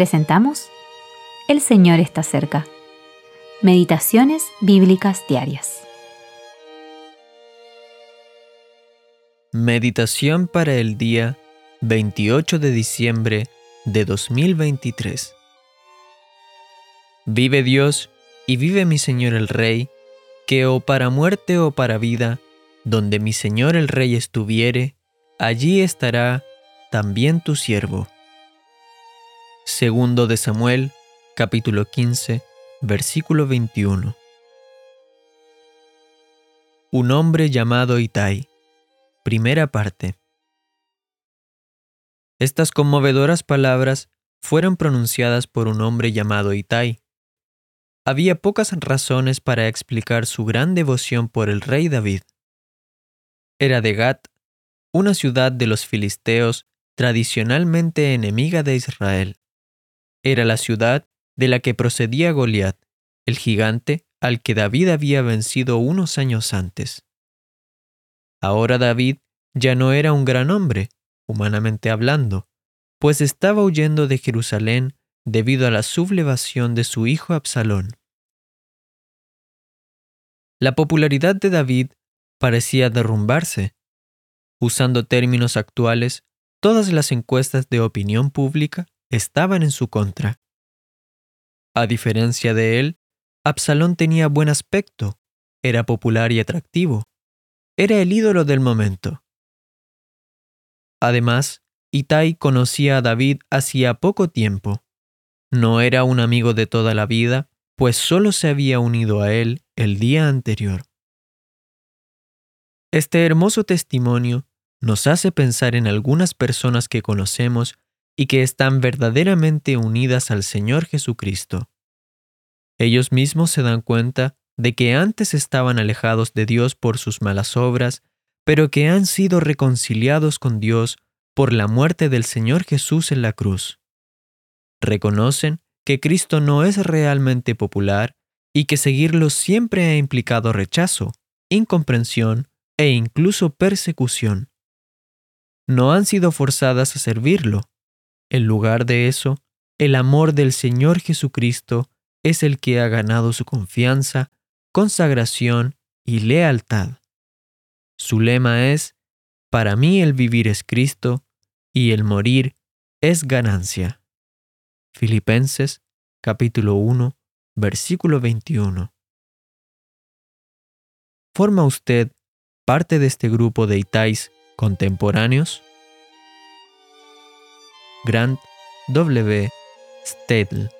presentamos El Señor está cerca. Meditaciones Bíblicas Diarias. Meditación para el día 28 de diciembre de 2023. Vive Dios y vive mi Señor el Rey, que o para muerte o para vida, donde mi Señor el Rey estuviere, allí estará también tu siervo. Segundo de Samuel, capítulo 15, versículo 21. Un hombre llamado Itai. Primera parte. Estas conmovedoras palabras fueron pronunciadas por un hombre llamado Itai. Había pocas razones para explicar su gran devoción por el rey David. Era de Gat, una ciudad de los filisteos tradicionalmente enemiga de Israel. Era la ciudad de la que procedía Goliat, el gigante al que David había vencido unos años antes. Ahora David ya no era un gran hombre, humanamente hablando, pues estaba huyendo de Jerusalén debido a la sublevación de su hijo Absalón. La popularidad de David parecía derrumbarse. Usando términos actuales, todas las encuestas de opinión pública estaban en su contra. A diferencia de él, Absalón tenía buen aspecto, era popular y atractivo, era el ídolo del momento. Además, Itai conocía a David hacía poco tiempo. No era un amigo de toda la vida, pues solo se había unido a él el día anterior. Este hermoso testimonio nos hace pensar en algunas personas que conocemos y que están verdaderamente unidas al Señor Jesucristo. Ellos mismos se dan cuenta de que antes estaban alejados de Dios por sus malas obras, pero que han sido reconciliados con Dios por la muerte del Señor Jesús en la cruz. Reconocen que Cristo no es realmente popular y que seguirlo siempre ha implicado rechazo, incomprensión e incluso persecución. No han sido forzadas a servirlo, en lugar de eso, el amor del Señor Jesucristo es el que ha ganado su confianza, consagración y lealtad. Su lema es, para mí el vivir es Cristo y el morir es ganancia. Filipenses capítulo 1, versículo 21. ¿Forma usted parte de este grupo de Itais contemporáneos? Grant W. Stedel